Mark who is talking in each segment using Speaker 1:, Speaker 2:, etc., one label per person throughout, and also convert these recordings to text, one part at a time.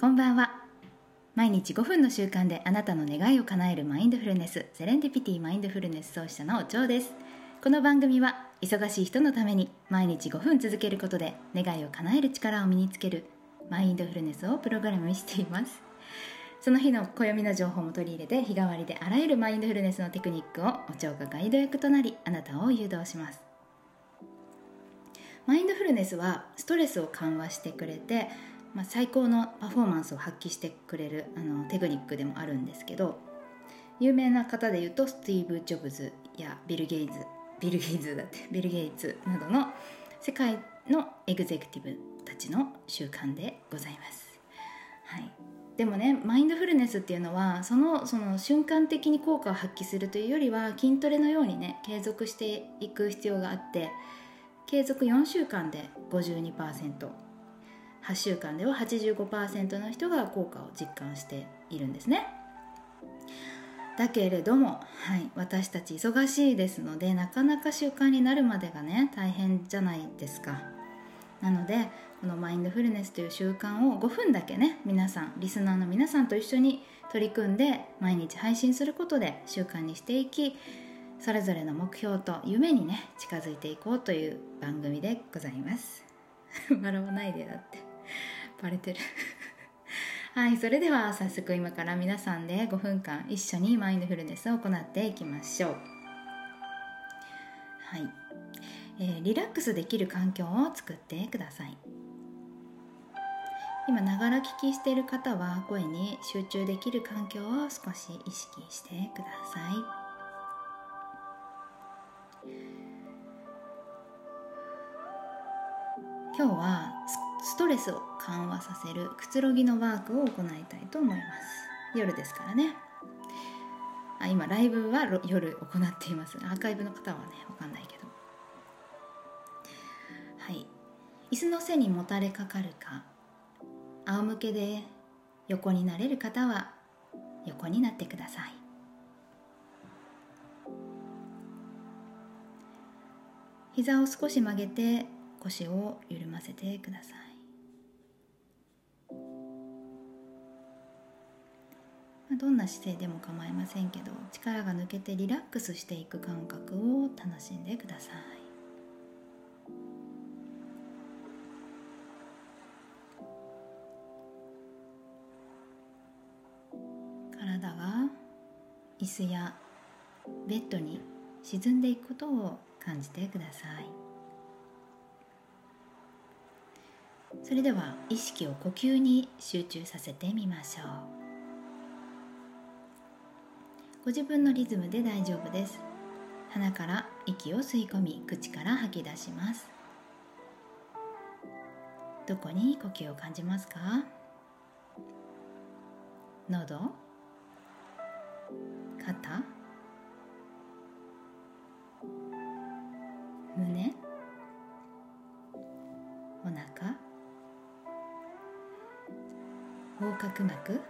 Speaker 1: こんばんは。毎日5分の習慣であなたの願いを叶えるマインドフルネスセレンディピティマインドフルネス創始者のお蝶です。この番組は忙しい人のために毎日5分続けることで願いを叶える力を身につけるマインドフルネスをプログラムしています。その日の暦の情報も取り入れて日替わりであらゆるマインドフルネスのテクニックをお蝶がガイド役となりあなたを誘導します。マインドフルネスはストレスを緩和してくれてまあ、最高のパフォーマンスを発揮してくれるあのテクニックでもあるんですけど有名な方でいうとスティーブ・ジョブズやビル・ゲイズビル・ゲイズだって ビル・ゲイツなどの世界のエグゼクティブたちの習慣でございます、はい、でもねマインドフルネスっていうのはそのその瞬間的に効果を発揮するというよりは筋トレのようにね継続していく必要があって継続4週間で52% 8週間では85%の人が効果を実感しているんですね。だけれども、はい、私たち忙しいですのでなかなか習慣になるまでがね大変じゃないですか。なのでこのマインドフルネスという習慣を5分だけね皆さんリスナーの皆さんと一緒に取り組んで毎日配信することで習慣にしていきそれぞれの目標と夢にね近づいていこうという番組でございます。笑わないでだって。バレてる。はいそれでは早速今から皆さんで5分間一緒にマインドフルネスを行っていきましょう。はい、えー、リラックスできる環境を作ってください。今ながら聞きしている方は声に集中できる環境を少し意識してください。今日はストレスを緩和させるくつろぎのワークを行いたいと思います。夜ですからね。あ今ライブは夜行っていますアーカイブの方はね分かんないけど。はい。椅子の背にもたれかかるか仰向けで横になれる方は横になってください。膝を少し曲げて腰を緩ませてください。どんな姿勢でも構いませんけど力が抜けてリラックスしていく感覚を楽しんでください。体が椅子やベッドに沈んでいくことを感じてください。それでは意識を呼吸に集中させてみましょう。ご自分のリズムで大丈夫です。鼻から息を吸い込み口から吐き出します。どこに呼吸を感じますか？喉肩胸お腹横隔膜。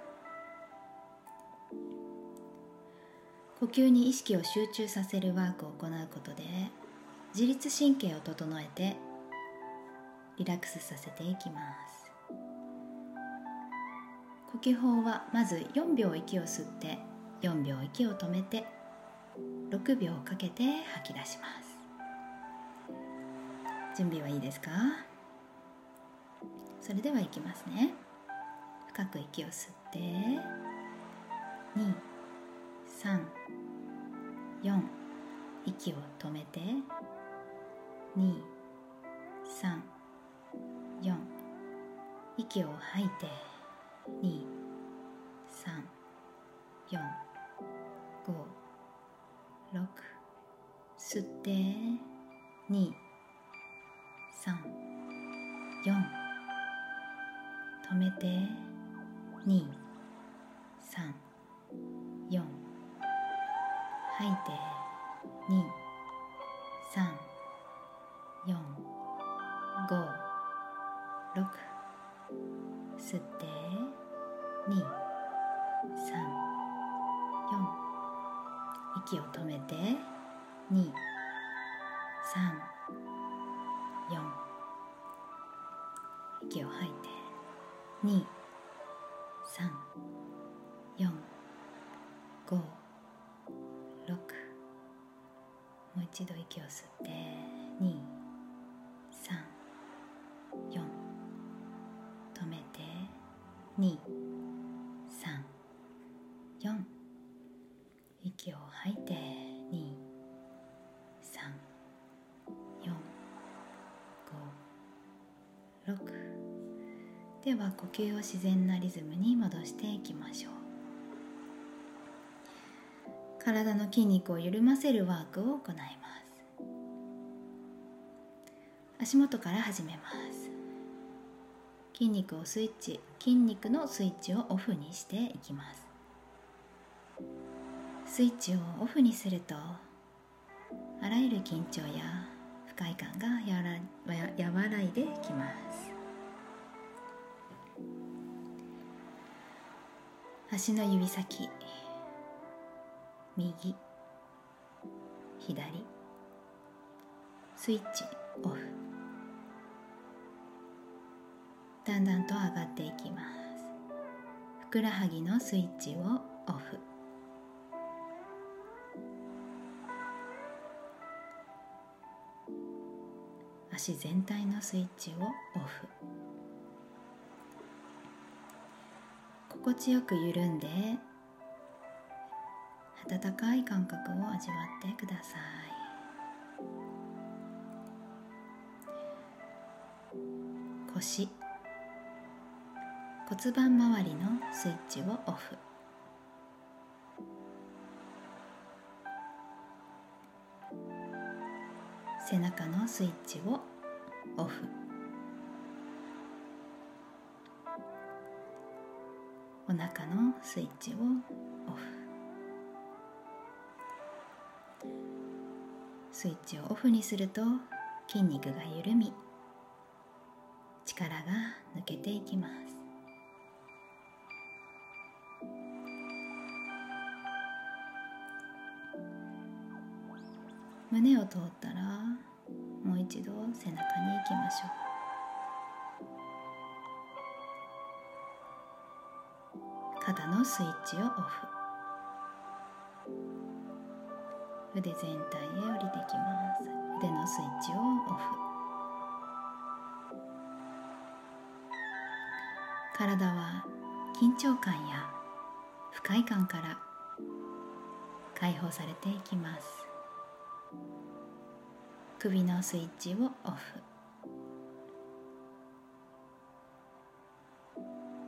Speaker 1: 呼吸に意識を集中させるワークを行うことで自律神経を整えてリラックスさせていきます。呼吸法はまず4秒息を吸って4秒息を止めて6秒かけて吐き出します。準備はいいですか？それではいきますね。深く息を吸って34息を止めて。234息を吐いて。234 5 6吸って。2 2 345 6もう一度息を吸って234止めて234息を吐いて。では呼吸を自然なリズムに戻していきましょう。体の筋肉を緩ませるワークを行います。足元から始めます。筋肉をスイッチ筋肉のスイッチをオフにしていきます。スイッチをオフにするとあらゆる緊張や不快感がやら和らいできます。足の指先。右。左。スイッチオフ。だんだんと上がっていきます。ふくらはぎのスイッチをオフ。足全体のスイッチをオフ。心地よく緩んで温かい感覚を味わってください。腰。骨盤周りのスイッチをオフ。背中のスイッチをオフ。お腹のスイッチをオフ。スイッチをオフにすると筋肉が緩み力が抜けていきます。胸を通ったらもう一度背中に行きましょう。肩のスイッチをオフ。腕全体へ降りてきます。腕のスイッチをオフ。体は緊張感や不快感から解放されていきます。首のスイッチをオフ。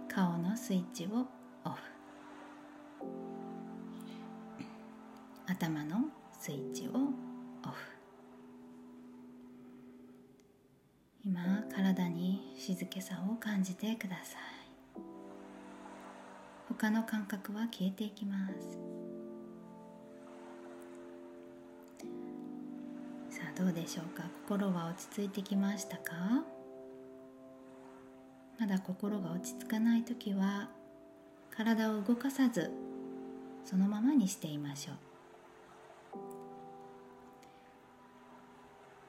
Speaker 1: 顔のスイッチをオフ。頭のスイッチをオフ。今体に静けさを感じてください。他の感覚は消えていきます。さあどうでしょうか？心は落ち着いてきましたか？まだ心が落ち着かない時は体を動かさずそのままにしていましょう。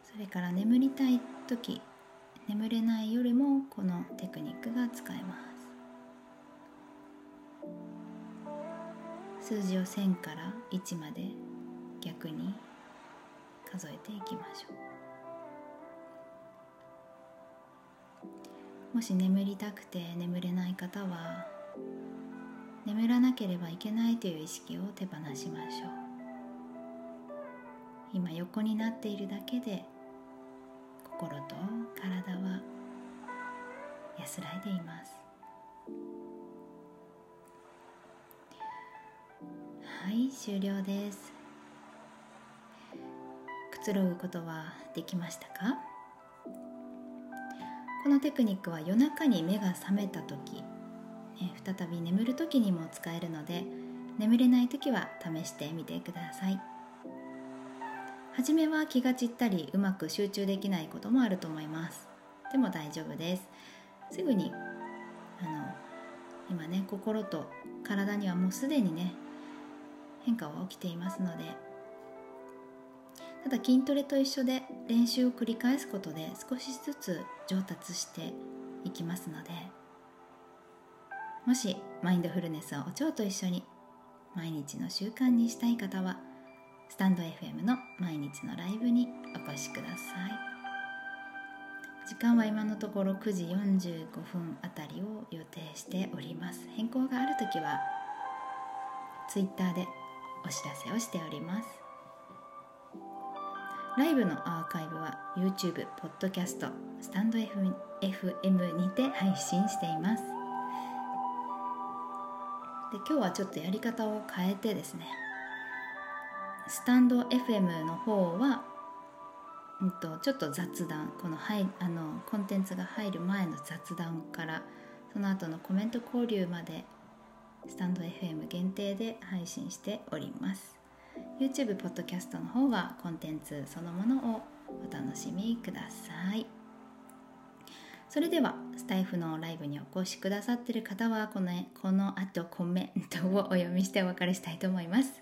Speaker 1: それから眠りたい時眠れない夜もこのテクニックが使えます。数字を1000から1まで逆に数えていきましょう。もし眠りたくて眠れない方は眠らなければいけないという意識を手放しましょう。今横になっているだけで心と体は安らいでいます。はい終了です。くつろぐことはできましたか？このテクニックは夜中に目が覚めた時、ね、再び眠る時にも使えるので眠れない時は試してみてください。初めは気が散ったりうまく集中できないこともあると思います。でも大丈夫です。すぐにあの今ね心と体にはもうすでにね変化は起きていますのでただ筋トレと一緒で練習を繰り返すことで少しずつ上達していきますのでもしマインドフルネスをお蝶と一緒に毎日の習慣にしたい方はスタンド FM の毎日のライブにお越しください。時間は今のところ9時45分あたりを予定しております。変更がある時は Twitter でお知らせをしております。ライブのアーカイブは YouTube、ポッドキャスト、スタンド FM にて配信しています。で今日はちょっとやり方を変えてですね。スタンド FM の方は、うんと、ちょっと雑談このはいあのコンテンツが入る前の雑談からその後のコメント交流までスタンド FM 限定で配信しております。YouTube ポッドキャストの方はコンテンツそのものをお楽しみください。それではスタイフのライブにお越しくださっている方はこのこの後コメントをお読みしてお別れしたいと思います。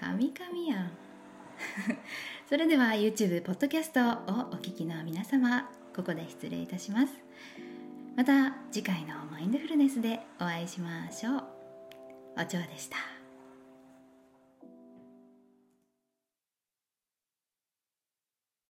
Speaker 1: 神々やん。それでは YouTube ポッドキャストをお聞きの皆様ここで失礼いたします。また次回のマインドフルネスでお会いしましょう。お蝶でした。